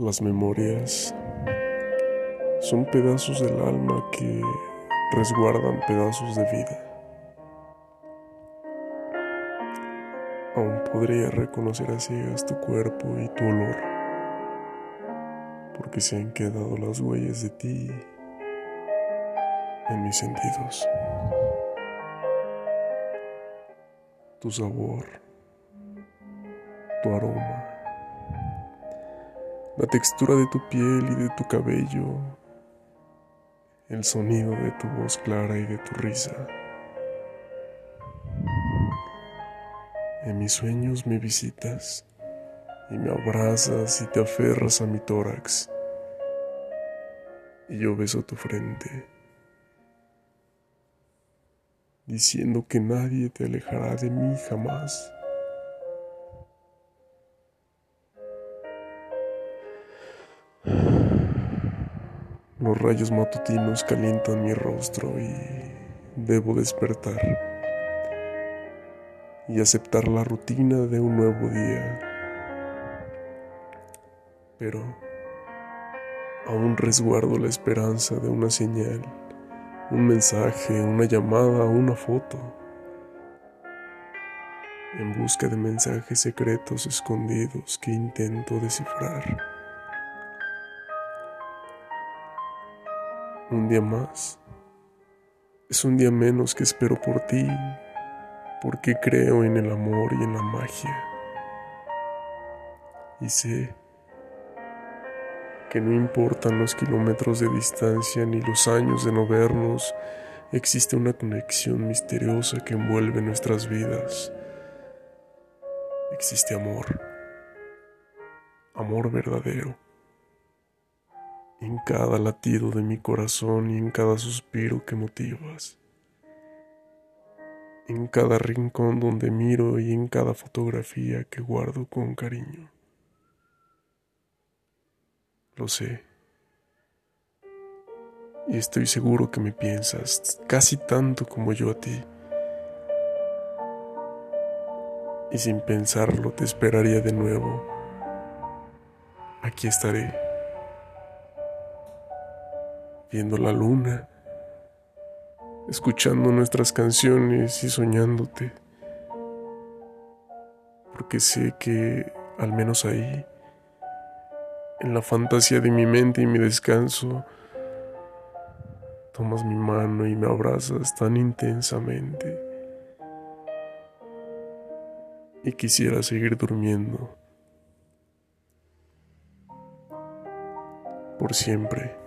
Las memorias son pedazos del alma que resguardan pedazos de vida. Aún podría reconocer a ciegas tu cuerpo y tu olor, porque se han quedado las huellas de ti en mis sentidos. Tu sabor, tu aroma la textura de tu piel y de tu cabello, el sonido de tu voz clara y de tu risa. En mis sueños me visitas y me abrazas y te aferras a mi tórax y yo beso tu frente, diciendo que nadie te alejará de mí jamás. Los rayos matutinos calientan mi rostro y debo despertar y aceptar la rutina de un nuevo día. Pero aún resguardo la esperanza de una señal, un mensaje, una llamada, una foto. En busca de mensajes secretos escondidos que intento descifrar. Un día más. Es un día menos que espero por ti, porque creo en el amor y en la magia. Y sé que no importan los kilómetros de distancia ni los años de no vernos, existe una conexión misteriosa que envuelve nuestras vidas. Existe amor, amor verdadero en cada latido de mi corazón y en cada suspiro que motivas, en cada rincón donde miro y en cada fotografía que guardo con cariño. Lo sé. Y estoy seguro que me piensas casi tanto como yo a ti. Y sin pensarlo te esperaría de nuevo. Aquí estaré viendo la luna, escuchando nuestras canciones y soñándote, porque sé que al menos ahí, en la fantasía de mi mente y mi descanso, tomas mi mano y me abrazas tan intensamente. Y quisiera seguir durmiendo por siempre.